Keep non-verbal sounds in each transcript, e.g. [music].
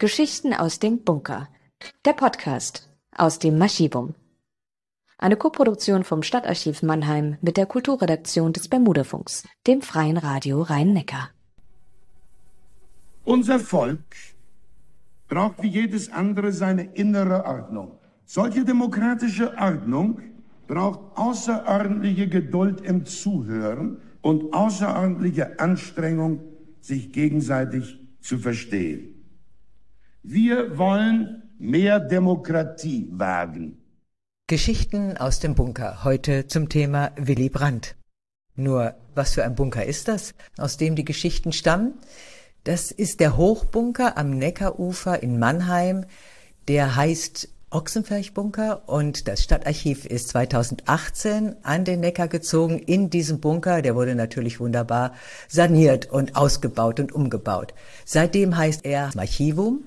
Geschichten aus dem Bunker. Der Podcast aus dem Maschivum. Eine Koproduktion vom Stadtarchiv Mannheim mit der Kulturredaktion des Bermudafunks, dem Freien Radio Rhein-Neckar. Unser Volk braucht wie jedes andere seine innere Ordnung. Solche demokratische Ordnung braucht außerordentliche Geduld im Zuhören und außerordentliche Anstrengung, sich gegenseitig zu verstehen. Wir wollen mehr Demokratie wagen. Geschichten aus dem Bunker. Heute zum Thema Willy Brandt. Nur, was für ein Bunker ist das, aus dem die Geschichten stammen? Das ist der Hochbunker am Neckarufer in Mannheim. Der heißt Ochsenferchbunker und das Stadtarchiv ist 2018 an den Neckar gezogen in diesem Bunker. Der wurde natürlich wunderbar saniert und ausgebaut und umgebaut. Seitdem heißt er Archivum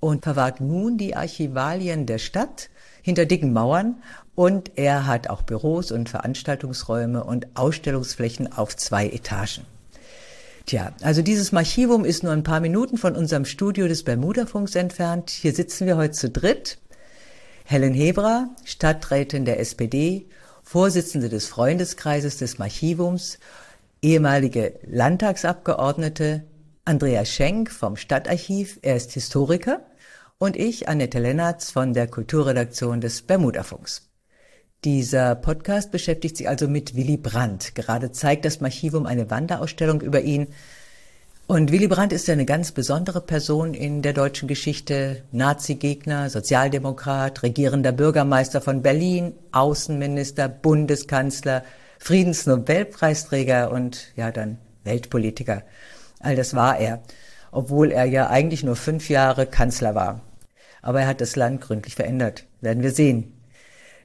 und verwahrt nun die Archivalien der Stadt hinter dicken Mauern und er hat auch Büros und Veranstaltungsräume und Ausstellungsflächen auf zwei Etagen. Tja, also dieses Archivum ist nur ein paar Minuten von unserem Studio des Bermudafunks entfernt. Hier sitzen wir heute zu dritt. Helen Hebra, Stadträtin der SPD, Vorsitzende des Freundeskreises des Archivums, ehemalige Landtagsabgeordnete, Andrea Schenk vom Stadtarchiv, er ist Historiker, und ich, Annette Lennartz von der Kulturredaktion des Bermudafunks. Dieser Podcast beschäftigt sich also mit Willy Brandt. Gerade zeigt das Archivum eine Wanderausstellung über ihn, und Willy Brandt ist ja eine ganz besondere Person in der deutschen Geschichte. Nazi-Gegner, Sozialdemokrat, regierender Bürgermeister von Berlin, Außenminister, Bundeskanzler, Friedensnobelpreisträger und ja dann Weltpolitiker. All das war er, obwohl er ja eigentlich nur fünf Jahre Kanzler war. Aber er hat das Land gründlich verändert. Werden wir sehen.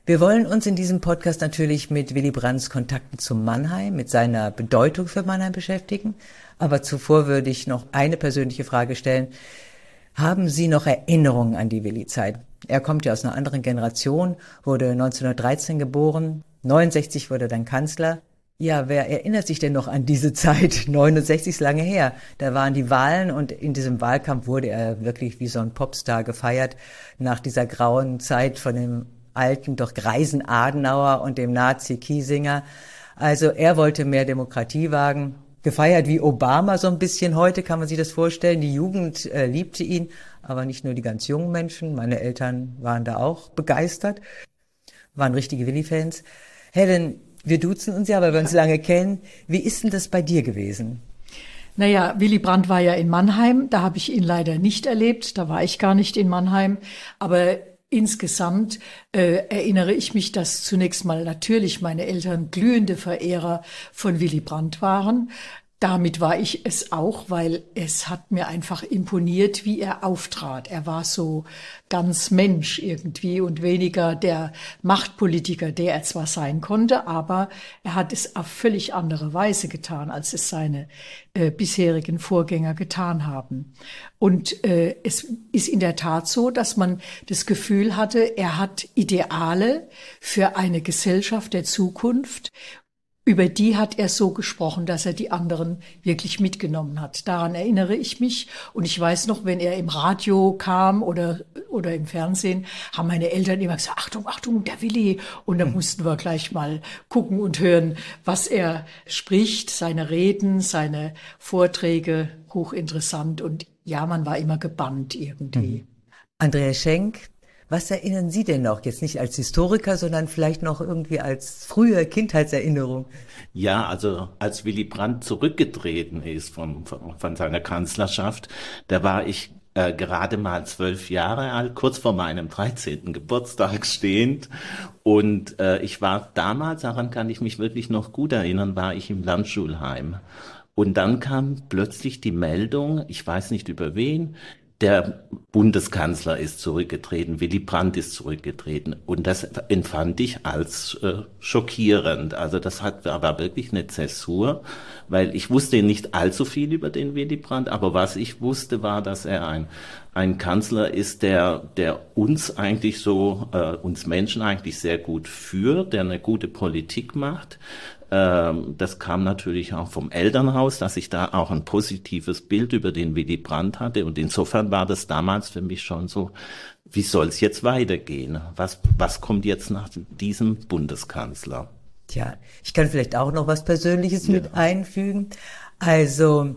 Wir wollen uns in diesem Podcast natürlich mit Willy Brandts Kontakten zu Mannheim, mit seiner Bedeutung für Mannheim beschäftigen, aber zuvor würde ich noch eine persönliche Frage stellen. Haben Sie noch Erinnerungen an die Willi-Zeit? Er kommt ja aus einer anderen Generation, wurde 1913 geboren, 69 wurde dann Kanzler. Ja, wer erinnert sich denn noch an diese Zeit? [laughs] 69 ist lange her. Da waren die Wahlen und in diesem Wahlkampf wurde er wirklich wie so ein Popstar gefeiert nach dieser grauen Zeit von dem alten, doch greisen Adenauer und dem Nazi Kiesinger. Also er wollte mehr Demokratie wagen gefeiert wie Obama so ein bisschen. Heute kann man sich das vorstellen. Die Jugend äh, liebte ihn, aber nicht nur die ganz jungen Menschen. Meine Eltern waren da auch begeistert, waren richtige Willi-Fans. Helen, wir duzen uns ja, weil wir uns lange kennen. Wie ist denn das bei dir gewesen? Naja, Willy Brandt war ja in Mannheim, da habe ich ihn leider nicht erlebt, da war ich gar nicht in Mannheim, aber Insgesamt äh, erinnere ich mich, dass zunächst mal natürlich meine Eltern glühende Verehrer von Willy Brandt waren. Damit war ich es auch, weil es hat mir einfach imponiert, wie er auftrat. Er war so ganz Mensch irgendwie und weniger der Machtpolitiker, der er zwar sein konnte, aber er hat es auf völlig andere Weise getan, als es seine äh, bisherigen Vorgänger getan haben. Und äh, es ist in der Tat so, dass man das Gefühl hatte, er hat Ideale für eine Gesellschaft der Zukunft über die hat er so gesprochen, dass er die anderen wirklich mitgenommen hat. Daran erinnere ich mich. Und ich weiß noch, wenn er im Radio kam oder, oder im Fernsehen, haben meine Eltern immer gesagt, Achtung, Achtung, der Willi. Und dann mussten wir gleich mal gucken und hören, was er spricht, seine Reden, seine Vorträge, hochinteressant. Und ja, man war immer gebannt irgendwie. Mhm. Andrea Schenk, was erinnern Sie denn noch? Jetzt nicht als Historiker, sondern vielleicht noch irgendwie als frühe Kindheitserinnerung. Ja, also als Willy Brandt zurückgetreten ist von, von, von seiner Kanzlerschaft, da war ich äh, gerade mal zwölf Jahre alt, kurz vor meinem 13. Geburtstag stehend. Und äh, ich war damals, daran kann ich mich wirklich noch gut erinnern, war ich im Landschulheim. Und dann kam plötzlich die Meldung, ich weiß nicht über wen, der Bundeskanzler ist zurückgetreten, Willy Brandt ist zurückgetreten. Und das empfand ich als äh, schockierend. Also das hat aber wirklich eine Zäsur, weil ich wusste nicht allzu viel über den Willy Brandt, aber was ich wusste, war, dass er ein, ein Kanzler ist, der, der uns eigentlich so, äh, uns Menschen eigentlich sehr gut führt, der eine gute Politik macht, das kam natürlich auch vom Elternhaus, dass ich da auch ein positives Bild über den Willy Brandt hatte. Und insofern war das damals für mich schon so, wie soll es jetzt weitergehen? Was, was kommt jetzt nach diesem Bundeskanzler? Tja, ich kann vielleicht auch noch was Persönliches ja. mit einfügen. Also,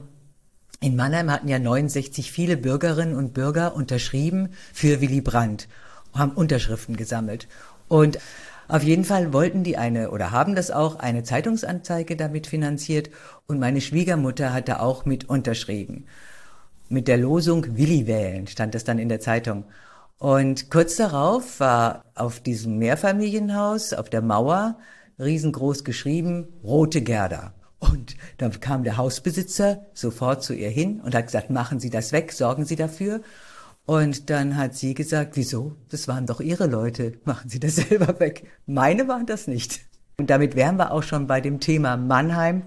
in Mannheim hatten ja 69 viele Bürgerinnen und Bürger unterschrieben für Willy Brandt, haben Unterschriften gesammelt. Und auf jeden Fall wollten die eine oder haben das auch eine Zeitungsanzeige damit finanziert und meine Schwiegermutter hat da auch mit unterschrieben. Mit der Losung Willi wählen stand das dann in der Zeitung. Und kurz darauf war auf diesem Mehrfamilienhaus auf der Mauer riesengroß geschrieben Rote Gerda. Und dann kam der Hausbesitzer sofort zu ihr hin und hat gesagt, machen Sie das weg, sorgen Sie dafür. Und dann hat sie gesagt, wieso? Das waren doch Ihre Leute. Machen Sie das [laughs] selber weg. Meine waren das nicht. Und damit wären wir auch schon bei dem Thema Mannheim.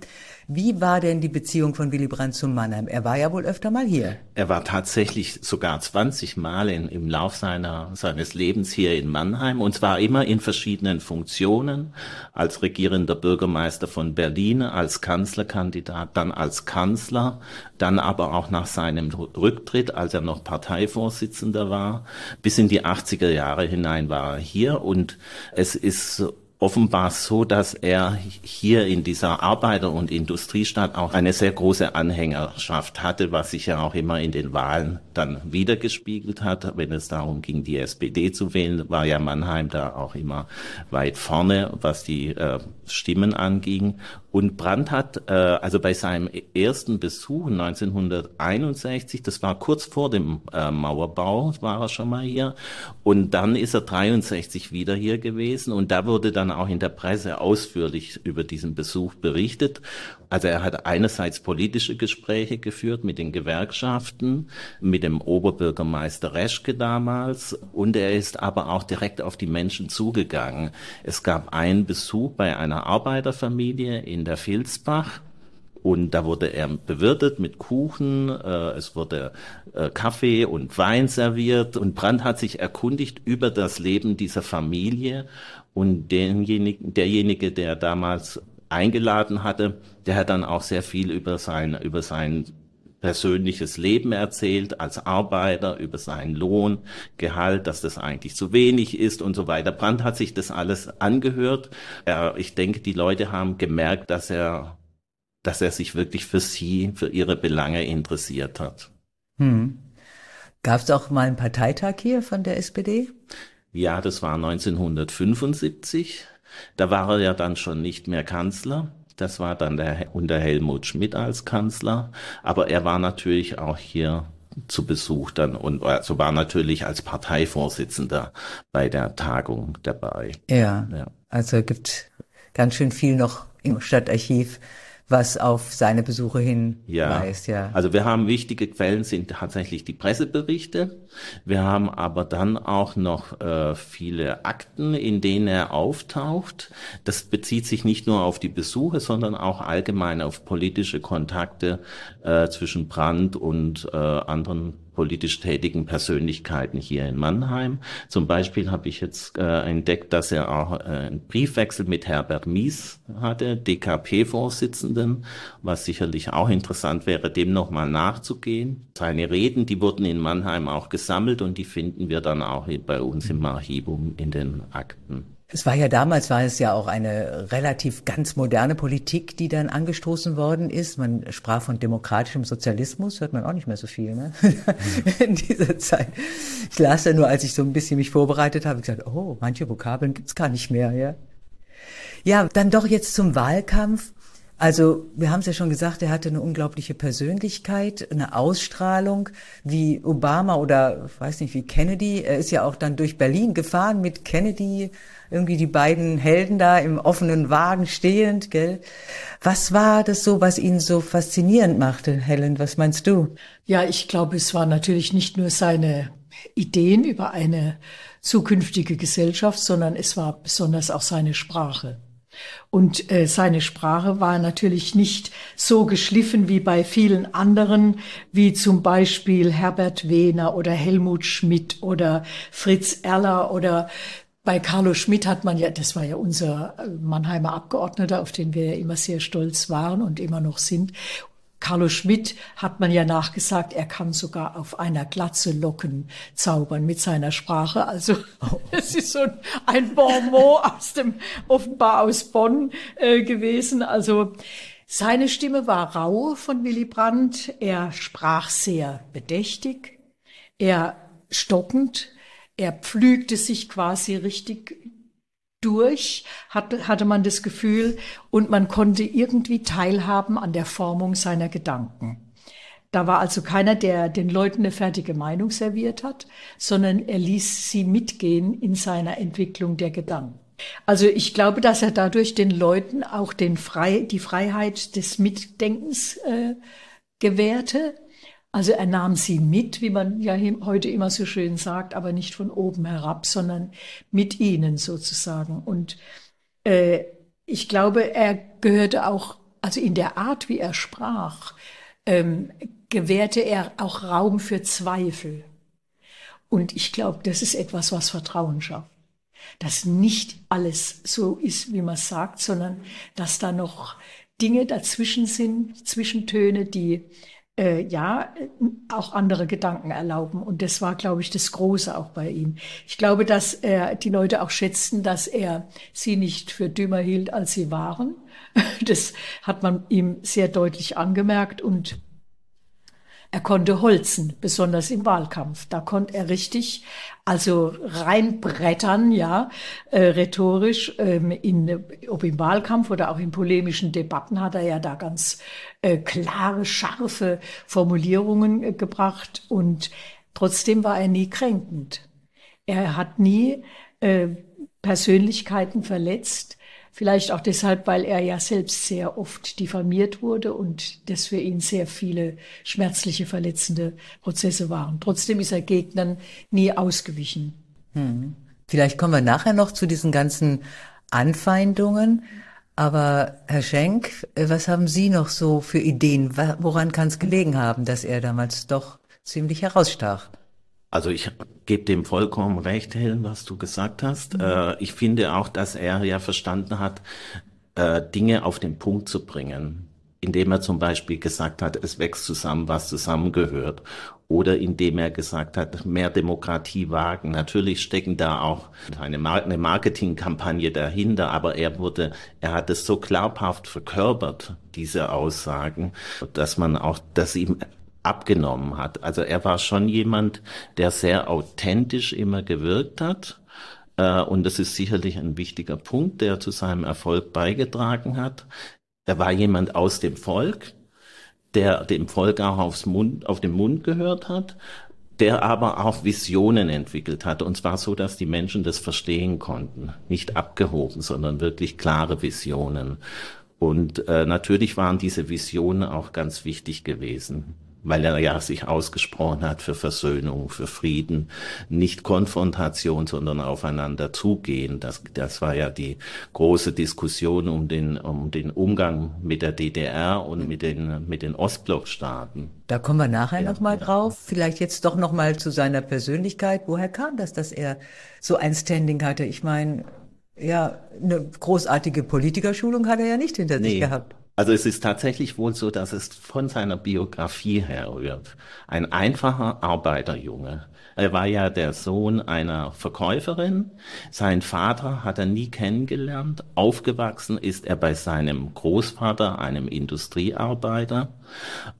Wie war denn die Beziehung von Willy Brandt zu Mannheim? Er war ja wohl öfter mal hier. Er war tatsächlich sogar 20 Mal in, im Lauf seiner, seines Lebens hier in Mannheim und zwar immer in verschiedenen Funktionen. Als regierender Bürgermeister von Berlin, als Kanzlerkandidat, dann als Kanzler, dann aber auch nach seinem Rücktritt, als er noch Parteivorsitzender war. Bis in die 80er Jahre hinein war er hier und es ist offenbar so, dass er hier in dieser Arbeiter- und Industriestadt auch eine sehr große Anhängerschaft hatte, was sich ja auch immer in den Wahlen dann wiedergespiegelt hat. Wenn es darum ging, die SPD zu wählen, war ja Mannheim da auch immer weit vorne, was die äh, Stimmen anging. Und Brandt hat äh, also bei seinem ersten Besuch 1961, das war kurz vor dem äh, Mauerbau, war er schon mal hier. Und dann ist er 63 wieder hier gewesen. Und da wurde dann auch in der Presse ausführlich über diesen Besuch berichtet. Also er hat einerseits politische Gespräche geführt mit den Gewerkschaften, mit dem Oberbürgermeister Reschke damals. Und er ist aber auch direkt auf die Menschen zugegangen. Es gab einen Besuch bei einer Arbeiterfamilie in in der Vilsbach. Und da wurde er bewirtet mit Kuchen, äh, es wurde äh, Kaffee und Wein serviert und Brandt hat sich erkundigt über das Leben dieser Familie und denjenigen, derjenige, der damals eingeladen hatte, der hat dann auch sehr viel über sein, über sein persönliches Leben erzählt als Arbeiter über seinen Lohn, Gehalt, dass das eigentlich zu wenig ist und so weiter. Brandt hat sich das alles angehört. Er, ich denke, die Leute haben gemerkt, dass er, dass er sich wirklich für sie, für ihre Belange interessiert hat. Hm. Gab es auch mal einen Parteitag hier von der SPD? Ja, das war 1975. Da war er ja dann schon nicht mehr Kanzler. Das war dann der, unter Helmut Schmidt als Kanzler. Aber er war natürlich auch hier zu Besuch dann und also war natürlich als Parteivorsitzender bei der Tagung dabei. Ja, ja. also gibt ganz schön viel noch im Stadtarchiv was auf seine Besuche hinweist, ja. ja. Also wir haben wichtige Quellen sind tatsächlich die Presseberichte. Wir haben aber dann auch noch äh, viele Akten, in denen er auftaucht. Das bezieht sich nicht nur auf die Besuche, sondern auch allgemein auf politische Kontakte äh, zwischen Brandt und äh, anderen politisch tätigen Persönlichkeiten hier in Mannheim. Zum Beispiel habe ich jetzt äh, entdeckt, dass er auch äh, einen Briefwechsel mit Herbert Mies hatte, DKP-Vorsitzenden, was sicherlich auch interessant wäre, dem nochmal nachzugehen. Seine Reden, die wurden in Mannheim auch gesammelt und die finden wir dann auch bei uns im Archivum in den Akten. Es war ja damals, war es ja auch eine relativ ganz moderne Politik, die dann angestoßen worden ist. Man sprach von demokratischem Sozialismus, hört man auch nicht mehr so viel ne? [laughs] in dieser Zeit. Ich las ja nur, als ich so ein bisschen mich vorbereitet habe, gesagt, oh, manche Vokabeln gibt's gar nicht mehr. Ja, ja dann doch jetzt zum Wahlkampf. Also wir haben es ja schon gesagt, er hatte eine unglaubliche Persönlichkeit, eine Ausstrahlung wie Obama oder weiß nicht wie Kennedy. Er ist ja auch dann durch Berlin gefahren mit Kennedy, irgendwie die beiden Helden da im offenen Wagen stehend, gell? Was war das so, was ihn so faszinierend machte, Helen? Was meinst du? Ja, ich glaube, es war natürlich nicht nur seine Ideen über eine zukünftige Gesellschaft, sondern es war besonders auch seine Sprache. Und äh, seine Sprache war natürlich nicht so geschliffen wie bei vielen anderen, wie zum Beispiel Herbert Wehner oder Helmut Schmidt oder Fritz Erler oder bei Carlo Schmidt hat man ja, das war ja unser äh, Mannheimer Abgeordneter, auf den wir ja immer sehr stolz waren und immer noch sind. Carlo Schmidt hat man ja nachgesagt, er kann sogar auf einer Glatze Locken zaubern mit seiner Sprache. Also [laughs] es ist so ein Bonmot aus dem, offenbar aus Bonn äh, gewesen. Also seine Stimme war rau von Willy Brandt. Er sprach sehr bedächtig, er stockend, er pflügte sich quasi richtig durch, hatte, hatte man das Gefühl, und man konnte irgendwie teilhaben an der Formung seiner Gedanken. Da war also keiner, der den Leuten eine fertige Meinung serviert hat, sondern er ließ sie mitgehen in seiner Entwicklung der Gedanken. Also ich glaube, dass er dadurch den Leuten auch den Frei, die Freiheit des Mitdenkens äh, gewährte also er nahm sie mit, wie man ja heute immer so schön sagt, aber nicht von oben herab, sondern mit ihnen sozusagen. Und äh, ich glaube, er gehörte auch, also in der Art, wie er sprach, ähm, gewährte er auch Raum für Zweifel. Und ich glaube, das ist etwas, was Vertrauen schafft. Dass nicht alles so ist, wie man sagt, sondern dass da noch Dinge dazwischen sind, Zwischentöne, die äh, ja auch andere Gedanken erlauben. Und das war, glaube ich, das Große auch bei ihm. Ich glaube, dass er die Leute auch schätzten, dass er sie nicht für dümmer hielt, als sie waren. [laughs] Das hat man ihm sehr deutlich angemerkt und er konnte holzen, besonders im Wahlkampf. Da konnte er richtig, also reinbrettern, ja, äh, rhetorisch, ähm, in, ob im Wahlkampf oder auch in polemischen Debatten hat er ja da ganz äh, klare, scharfe Formulierungen äh, gebracht und trotzdem war er nie kränkend. Er hat nie äh, Persönlichkeiten verletzt, Vielleicht auch deshalb, weil er ja selbst sehr oft diffamiert wurde und das für ihn sehr viele schmerzliche, verletzende Prozesse waren. Trotzdem ist er Gegnern nie ausgewichen. Hm. Vielleicht kommen wir nachher noch zu diesen ganzen Anfeindungen. Aber Herr Schenk, was haben Sie noch so für Ideen? Woran kann es gelegen haben, dass er damals doch ziemlich herausstach? Also ich gebe dem vollkommen recht, Helen, was du gesagt hast. Mhm. Äh, ich finde auch, dass er ja verstanden hat, äh, Dinge auf den Punkt zu bringen, indem er zum Beispiel gesagt hat, es wächst zusammen, was zusammengehört. Oder indem er gesagt hat, mehr Demokratie wagen. Natürlich stecken da auch eine, Mar eine Marketingkampagne dahinter, aber er wurde, er hat es so glaubhaft verkörpert, diese Aussagen, dass man auch, dass ihm abgenommen hat. Also er war schon jemand, der sehr authentisch immer gewirkt hat. Äh, und das ist sicherlich ein wichtiger Punkt, der zu seinem Erfolg beigetragen hat. Er war jemand aus dem Volk, der dem Volk auch aufs Mund, auf den Mund gehört hat, der aber auch Visionen entwickelt hat. Und zwar so, dass die Menschen das verstehen konnten. Nicht abgehoben, sondern wirklich klare Visionen. Und äh, natürlich waren diese Visionen auch ganz wichtig gewesen weil er ja sich ausgesprochen hat für Versöhnung, für Frieden, nicht Konfrontation, sondern aufeinander zugehen. Das, das war ja die große Diskussion um den, um den Umgang mit der DDR und mit den, mit den Ostblockstaaten. Da kommen wir nachher ja, nochmal drauf. Vielleicht jetzt doch nochmal zu seiner Persönlichkeit. Woher kam das, dass er so ein Standing hatte? Ich meine, ja, eine großartige Politikerschulung hat er ja nicht hinter nee. sich gehabt. Also es ist tatsächlich wohl so, dass es von seiner Biografie herrührt. Ein einfacher Arbeiterjunge, er war ja der Sohn einer Verkäuferin. Sein Vater hat er nie kennengelernt. Aufgewachsen ist er bei seinem Großvater, einem Industriearbeiter.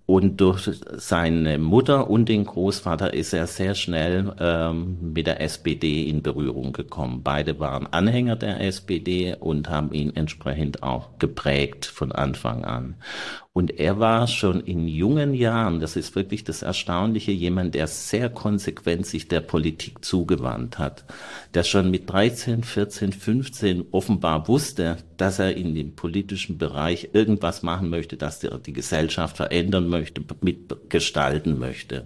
Und durch seine Mutter und den Großvater ist er sehr schnell ähm, mit der SPD in Berührung gekommen. Beide waren Anhänger der SPD und haben ihn entsprechend auch geprägt von Anfang an. Und er war schon in jungen Jahren, das ist wirklich das Erstaunliche, jemand, der sehr konsequent sich der Politik zugewandt hat, der schon mit 13, 14, 15 offenbar wusste, dass er in dem politischen Bereich irgendwas machen möchte, dass er die Gesellschaft verändern möchte, mitgestalten möchte.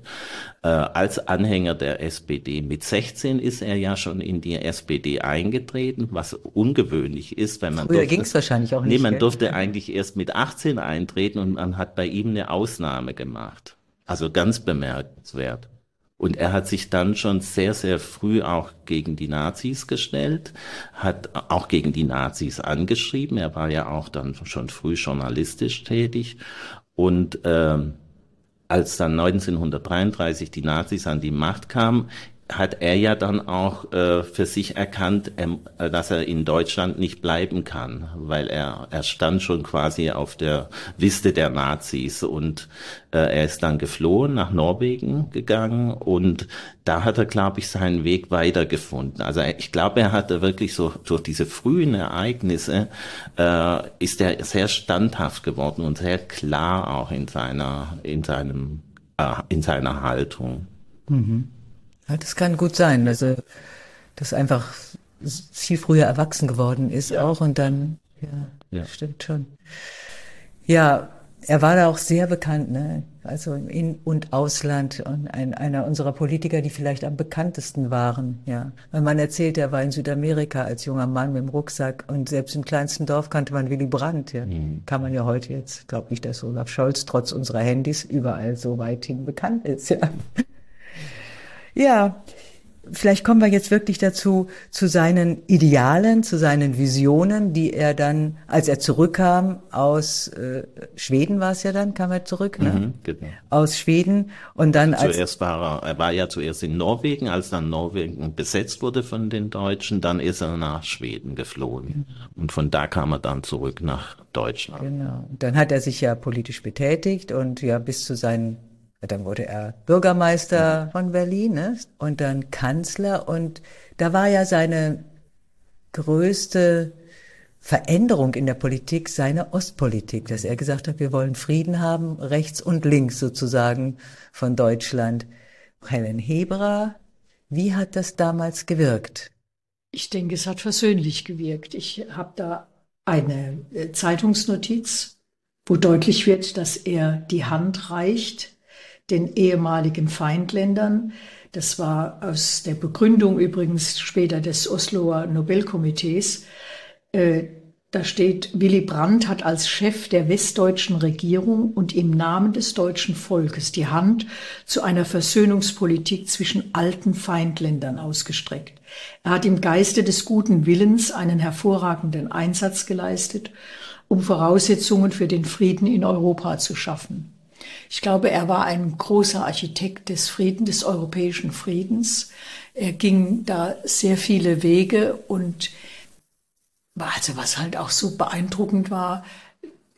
Äh, als Anhänger der SPD. Mit 16 ist er ja schon in die SPD eingetreten, was ungewöhnlich ist, weil man Früher ging es wahrscheinlich auch nicht. Nee, man gell? durfte eigentlich erst mit 18 eintreten und man hat bei ihm eine Ausnahme gemacht. Also ganz bemerkenswert. Und er hat sich dann schon sehr, sehr früh auch gegen die Nazis gestellt, hat auch gegen die Nazis angeschrieben. Er war ja auch dann schon früh journalistisch tätig. Und ähm, als dann 1933 die Nazis an die Macht kamen, hat er ja dann auch äh, für sich erkannt, äh, dass er in Deutschland nicht bleiben kann, weil er er stand schon quasi auf der Liste der Nazis und äh, er ist dann geflohen nach Norwegen gegangen und da hat er, glaube ich, seinen Weg weitergefunden. Also ich glaube, er hatte wirklich so durch diese frühen Ereignisse äh, ist er sehr standhaft geworden und sehr klar auch in seiner in seinem äh, in seiner Haltung. Mhm. Ja, das kann gut sein, also dass einfach viel früher erwachsen geworden ist ja. auch und dann, ja, ja, stimmt schon. Ja, er war da auch sehr bekannt, ne? also im In- und Ausland und ein, einer unserer Politiker, die vielleicht am bekanntesten waren. Ja, weil man erzählt, er war in Südamerika als junger Mann mit dem Rucksack und selbst im kleinsten Dorf kannte man Willy Brandt. Ja, mhm. kann man ja heute jetzt, glaube ich, dass Olaf Scholz trotz unserer Handys überall so weithin bekannt ist. Ja. Ja, vielleicht kommen wir jetzt wirklich dazu, zu seinen Idealen, zu seinen Visionen, die er dann, als er zurückkam aus äh, Schweden war es ja dann, kam er zurück, ne? Mhm, genau. Aus Schweden und dann als zuerst war er, er war ja zuerst in Norwegen, als dann Norwegen besetzt wurde von den Deutschen, dann ist er nach Schweden geflohen mhm. und von da kam er dann zurück nach Deutschland. Genau. Dann hat er sich ja politisch betätigt und ja bis zu seinen dann wurde er Bürgermeister von Berlin ne? und dann Kanzler. Und da war ja seine größte Veränderung in der Politik seine Ostpolitik, dass er gesagt hat, wir wollen Frieden haben, rechts und links sozusagen von Deutschland. Helen Hebra, wie hat das damals gewirkt? Ich denke, es hat versöhnlich gewirkt. Ich habe da eine äh, Zeitungsnotiz, wo deutlich wird, dass er die Hand reicht den ehemaligen Feindländern. Das war aus der Begründung übrigens später des Osloer Nobelkomitees. Äh, da steht, Willy Brandt hat als Chef der westdeutschen Regierung und im Namen des deutschen Volkes die Hand zu einer Versöhnungspolitik zwischen alten Feindländern ausgestreckt. Er hat im Geiste des guten Willens einen hervorragenden Einsatz geleistet, um Voraussetzungen für den Frieden in Europa zu schaffen. Ich glaube, er war ein großer Architekt des Friedens, des europäischen Friedens. Er ging da sehr viele Wege und also was halt auch so beeindruckend war,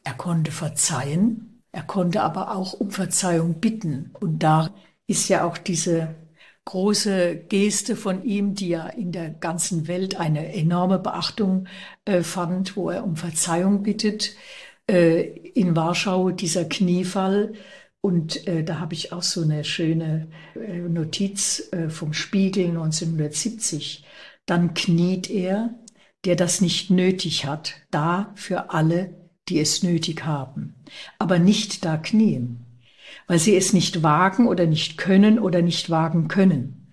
er konnte verzeihen, er konnte aber auch um Verzeihung bitten. Und da ist ja auch diese große Geste von ihm, die ja in der ganzen Welt eine enorme Beachtung äh, fand, wo er um Verzeihung bittet äh, in Warschau dieser Kniefall. Und äh, da habe ich auch so eine schöne äh, Notiz äh, vom Spiegel 1970. Dann kniet er, der das nicht nötig hat, da für alle, die es nötig haben, aber nicht da knien, weil sie es nicht wagen oder nicht können oder nicht wagen können.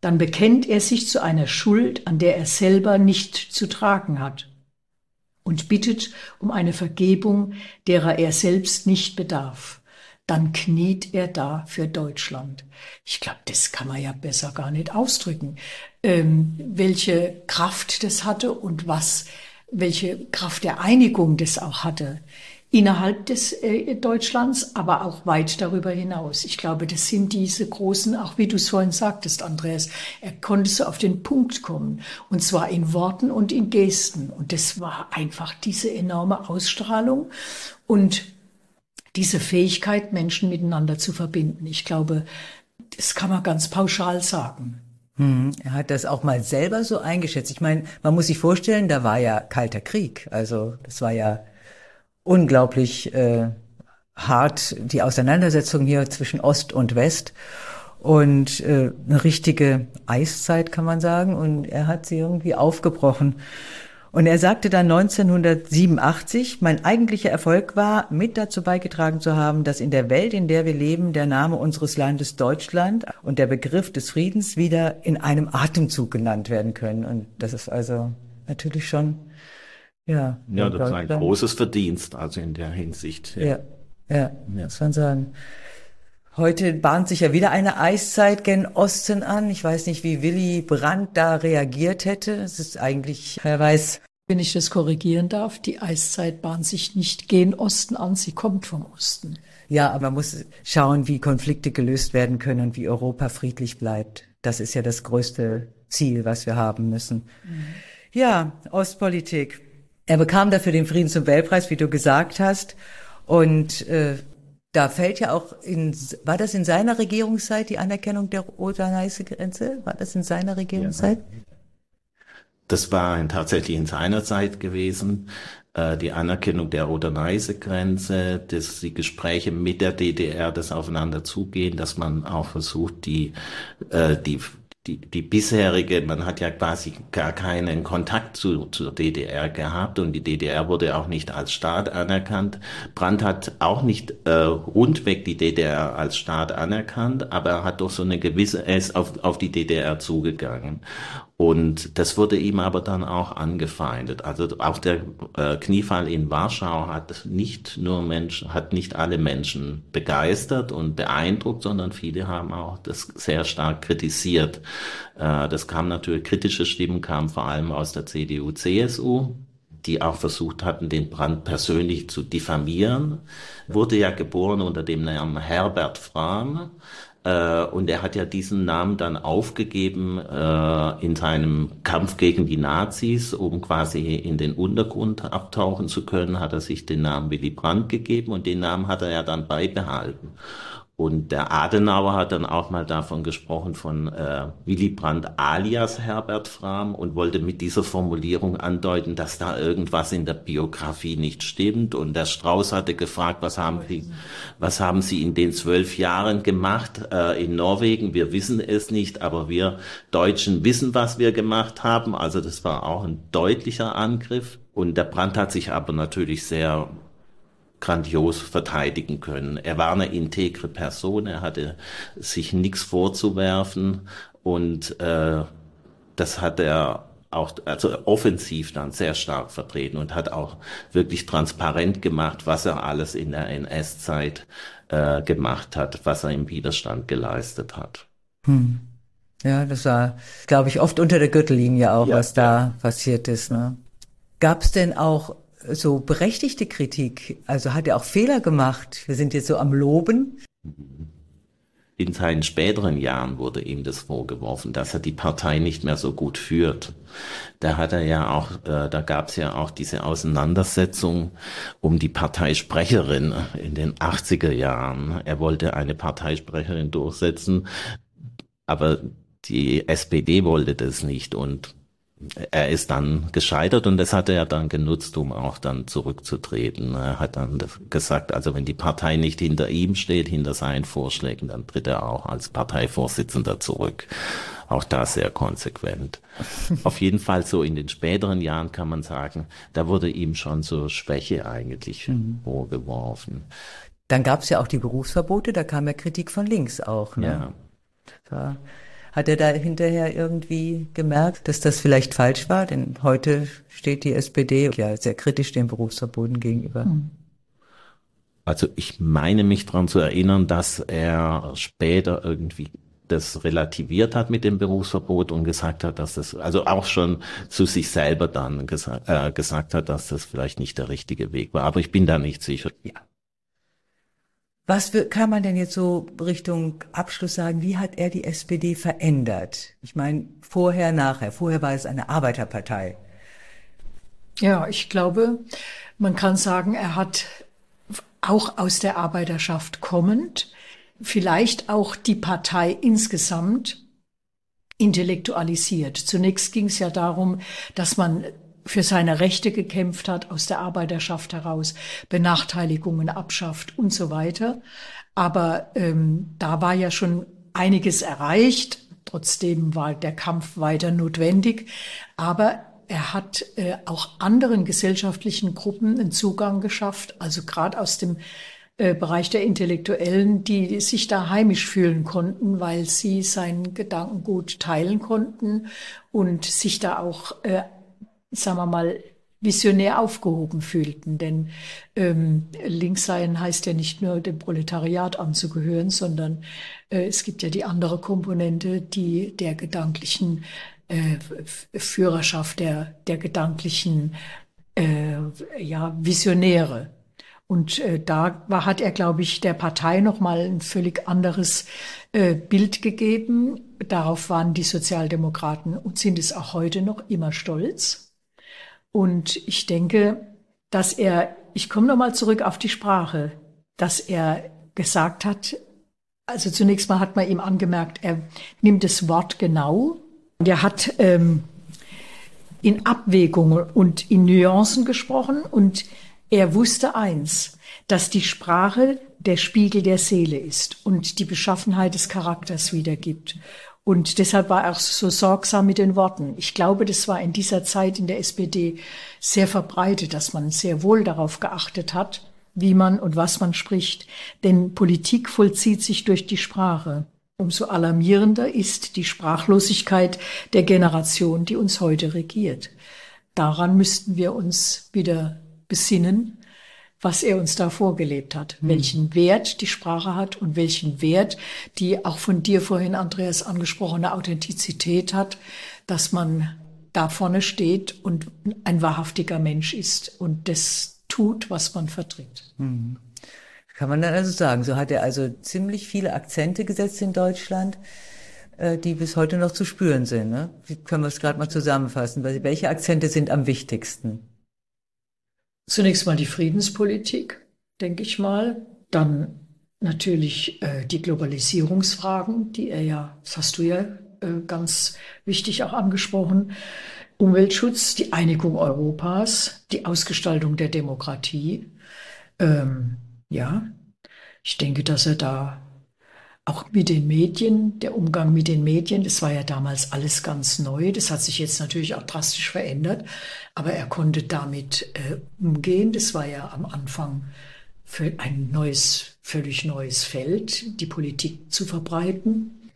Dann bekennt er sich zu einer Schuld, an der er selber nicht zu tragen hat und bittet um eine Vergebung, derer er selbst nicht bedarf. Dann kniet er da für Deutschland. Ich glaube, das kann man ja besser gar nicht ausdrücken, ähm, welche Kraft das hatte und was, welche Kraft der Einigung das auch hatte innerhalb des äh, Deutschlands, aber auch weit darüber hinaus. Ich glaube, das sind diese großen, auch wie du es vorhin sagtest, Andreas, er konnte so auf den Punkt kommen, und zwar in Worten und in Gesten. Und das war einfach diese enorme Ausstrahlung und diese Fähigkeit, Menschen miteinander zu verbinden. Ich glaube, das kann man ganz pauschal sagen. Hm, er hat das auch mal selber so eingeschätzt. Ich meine, man muss sich vorstellen, da war ja kalter Krieg. Also das war ja unglaublich äh, hart die Auseinandersetzung hier zwischen Ost und West und äh, eine richtige Eiszeit kann man sagen und er hat sie irgendwie aufgebrochen. Und er sagte dann 1987, mein eigentlicher Erfolg war, mit dazu beigetragen zu haben, dass in der Welt, in der wir leben, der Name unseres Landes Deutschland und der Begriff des Friedens wieder in einem Atemzug genannt werden können. Und das ist also natürlich schon ja, ja das ist ein großes Verdienst, also in der Hinsicht. Ja, ja, ja, muss man sagen. Heute bahnt sich ja wieder eine Eiszeit gen Osten an. Ich weiß nicht, wie Willy Brandt da reagiert hätte. Es ist eigentlich, wer weiß. Wenn ich das korrigieren darf, die Eiszeit bahnt sich nicht gen Osten an, sie kommt vom Osten. Ja, aber man muss schauen, wie Konflikte gelöst werden können und wie Europa friedlich bleibt. Das ist ja das größte Ziel, was wir haben müssen. Mhm. Ja, Ostpolitik. Er bekam dafür den Friedens- und Weltpreis, wie du gesagt hast. Und äh, da fällt ja auch in, war das in seiner Regierungszeit die Anerkennung der Oder-Neiße-Grenze? War das in seiner Regierungszeit? Ja. Das war tatsächlich in seiner Zeit gewesen. Äh, die Anerkennung der Oder-Neiße-Grenze, dass die Gespräche mit der DDR, das aufeinander zugehen, dass man auch versucht, die, äh, die die, die bisherige, man hat ja quasi gar keinen Kontakt zu, zur DDR gehabt und die DDR wurde auch nicht als Staat anerkannt. Brandt hat auch nicht äh, rundweg die DDR als Staat anerkannt, aber er hat doch so eine gewisse, er ist auf, auf die DDR zugegangen. Und das wurde ihm aber dann auch angefeindet. Also auch der äh, Kniefall in Warschau hat nicht nur Menschen, hat nicht alle Menschen begeistert und beeindruckt, sondern viele haben auch das sehr stark kritisiert. Äh, das kam natürlich, kritische Stimmen kamen vor allem aus der CDU, CSU die auch versucht hatten, den Brand persönlich zu diffamieren, wurde ja geboren unter dem Namen Herbert Frahm, äh, und er hat ja diesen Namen dann aufgegeben äh, in seinem Kampf gegen die Nazis, um quasi in den Untergrund abtauchen zu können, hat er sich den Namen Willy Brandt gegeben und den Namen hat er ja dann beibehalten. Und der Adenauer hat dann auch mal davon gesprochen, von äh, Willy Brandt alias Herbert Frahm und wollte mit dieser Formulierung andeuten, dass da irgendwas in der Biografie nicht stimmt. Und der Strauß hatte gefragt, was haben Sie, was haben Sie in den zwölf Jahren gemacht äh, in Norwegen? Wir wissen es nicht, aber wir Deutschen wissen, was wir gemacht haben. Also das war auch ein deutlicher Angriff. Und der Brandt hat sich aber natürlich sehr grandios verteidigen können. Er war eine integre Person, er hatte sich nichts vorzuwerfen und äh, das hat er auch also offensiv dann sehr stark vertreten und hat auch wirklich transparent gemacht, was er alles in der NS-Zeit äh, gemacht hat, was er im Widerstand geleistet hat. Hm. Ja, das war, glaube ich, oft unter der Gürtellinie auch, ja, was da ja. passiert ist. Ne? Gab es denn auch so berechtigte Kritik? Also hat er auch Fehler gemacht? Wir sind jetzt so am Loben. In seinen späteren Jahren wurde ihm das vorgeworfen, dass er die Partei nicht mehr so gut führt. Da hat er ja auch, äh, da gab es ja auch diese Auseinandersetzung um die Parteisprecherin in den 80er Jahren. Er wollte eine Parteisprecherin durchsetzen, aber die SPD wollte das nicht und er ist dann gescheitert und das hat er dann genutzt, um auch dann zurückzutreten. Er hat dann gesagt, also wenn die Partei nicht hinter ihm steht, hinter seinen Vorschlägen, dann tritt er auch als Parteivorsitzender zurück. Auch da sehr konsequent. [laughs] Auf jeden Fall so in den späteren Jahren kann man sagen, da wurde ihm schon so Schwäche eigentlich mhm. vorgeworfen. Dann gab es ja auch die Berufsverbote, da kam ja Kritik von links auch. Ne? Ja. Da hat er da hinterher irgendwie gemerkt, dass das vielleicht falsch war? Denn heute steht die SPD ja sehr kritisch dem Berufsverboten gegenüber. Hm. Also ich meine mich daran zu erinnern, dass er später irgendwie das relativiert hat mit dem Berufsverbot und gesagt hat, dass das, also auch schon zu sich selber dann gesagt, äh, gesagt hat, dass das vielleicht nicht der richtige Weg war. Aber ich bin da nicht sicher. Ja. Was kann man denn jetzt so Richtung Abschluss sagen? Wie hat er die SPD verändert? Ich meine, vorher, nachher. Vorher war es eine Arbeiterpartei. Ja, ich glaube, man kann sagen, er hat auch aus der Arbeiterschaft kommend, vielleicht auch die Partei insgesamt intellektualisiert. Zunächst ging es ja darum, dass man für seine Rechte gekämpft hat, aus der Arbeiterschaft heraus Benachteiligungen abschafft und so weiter. Aber ähm, da war ja schon einiges erreicht. Trotzdem war der Kampf weiter notwendig. Aber er hat äh, auch anderen gesellschaftlichen Gruppen einen Zugang geschafft, also gerade aus dem äh, Bereich der Intellektuellen, die sich da heimisch fühlen konnten, weil sie seinen Gedankengut teilen konnten und sich da auch äh, sagen wir mal, visionär aufgehoben fühlten. Denn ähm, links sein heißt ja nicht nur dem Proletariat anzugehören, sondern äh, es gibt ja die andere Komponente, die der gedanklichen äh, Führerschaft, der, der gedanklichen äh, ja, Visionäre. Und äh, da war, hat er, glaube ich, der Partei nochmal ein völlig anderes äh, Bild gegeben. Darauf waren die Sozialdemokraten und sind es auch heute noch immer stolz. Und ich denke, dass er, ich komme nochmal zurück auf die Sprache, dass er gesagt hat, also zunächst mal hat man ihm angemerkt, er nimmt das Wort genau. Und er hat ähm, in Abwägungen und in Nuancen gesprochen und er wusste eins, dass die Sprache der Spiegel der Seele ist und die Beschaffenheit des Charakters wiedergibt. Und deshalb war er auch so sorgsam mit den Worten. Ich glaube, das war in dieser Zeit in der SPD sehr verbreitet, dass man sehr wohl darauf geachtet hat, wie man und was man spricht. Denn Politik vollzieht sich durch die Sprache. Umso alarmierender ist die Sprachlosigkeit der Generation, die uns heute regiert. Daran müssten wir uns wieder besinnen was er uns da vorgelebt hat, mhm. welchen Wert die Sprache hat und welchen Wert die auch von dir vorhin, Andreas, angesprochene Authentizität hat, dass man da vorne steht und ein wahrhaftiger Mensch ist und das tut, was man vertritt. Mhm. Kann man dann also sagen, so hat er also ziemlich viele Akzente gesetzt in Deutschland, äh, die bis heute noch zu spüren sind. Ne? Wie können wir es gerade mal zusammenfassen? Welche Akzente sind am wichtigsten? Zunächst mal die Friedenspolitik, denke ich mal. Dann natürlich äh, die Globalisierungsfragen, die er ja, das hast du ja äh, ganz wichtig auch angesprochen. Umweltschutz, die Einigung Europas, die Ausgestaltung der Demokratie. Ähm, ja, ich denke, dass er da auch mit den Medien, der Umgang mit den Medien, das war ja damals alles ganz neu. Das hat sich jetzt natürlich auch drastisch verändert. Aber er konnte damit äh, umgehen. Das war ja am Anfang für ein neues, völlig neues Feld, die Politik zu verbreiten.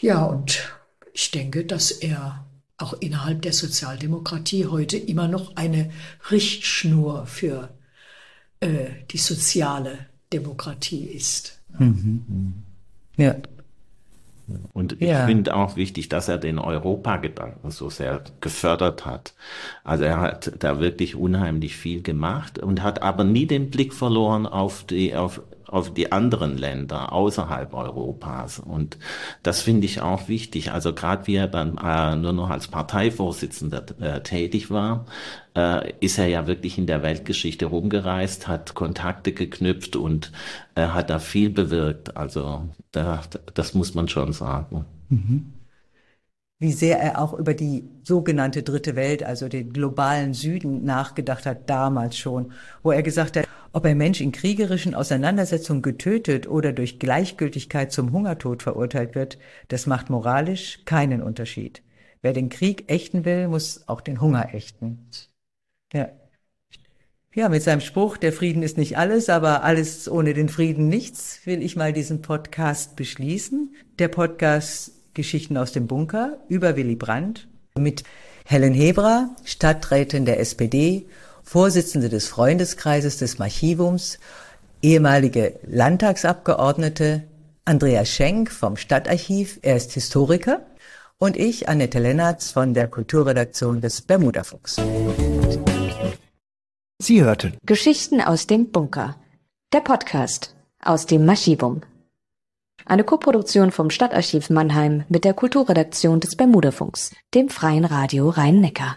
Ja, und ich denke, dass er auch innerhalb der Sozialdemokratie heute immer noch eine Richtschnur für äh, die soziale Demokratie ist. Mhm. Ja. Und ich ja. finde auch wichtig, dass er den Europagedanken so sehr gefördert hat. Also er hat da wirklich unheimlich viel gemacht und hat aber nie den Blick verloren auf die, auf auf die anderen Länder außerhalb Europas. Und das finde ich auch wichtig. Also gerade wie er dann äh, nur noch als Parteivorsitzender äh, tätig war, äh, ist er ja wirklich in der Weltgeschichte rumgereist, hat Kontakte geknüpft und äh, hat da viel bewirkt. Also da, das muss man schon sagen. Mhm wie sehr er auch über die sogenannte dritte Welt, also den globalen Süden nachgedacht hat, damals schon, wo er gesagt hat, ob ein Mensch in kriegerischen Auseinandersetzungen getötet oder durch Gleichgültigkeit zum Hungertod verurteilt wird, das macht moralisch keinen Unterschied. Wer den Krieg ächten will, muss auch den Hunger ächten. Ja. Ja, mit seinem Spruch, der Frieden ist nicht alles, aber alles ohne den Frieden nichts, will ich mal diesen Podcast beschließen. Der Podcast Geschichten aus dem Bunker über Willy Brandt mit Helen Hebra, Stadträtin der SPD, Vorsitzende des Freundeskreises des Archivums, ehemalige Landtagsabgeordnete, Andreas Schenk vom Stadtarchiv, er ist Historiker, und ich, Annette Lennartz von der Kulturredaktion des Bermudafuchs. Sie hörten Geschichten aus dem Bunker, der Podcast aus dem Maschivum. Eine Koproduktion vom Stadtarchiv Mannheim mit der Kulturredaktion des Bermudafunks, dem Freien Radio Rhein-Neckar.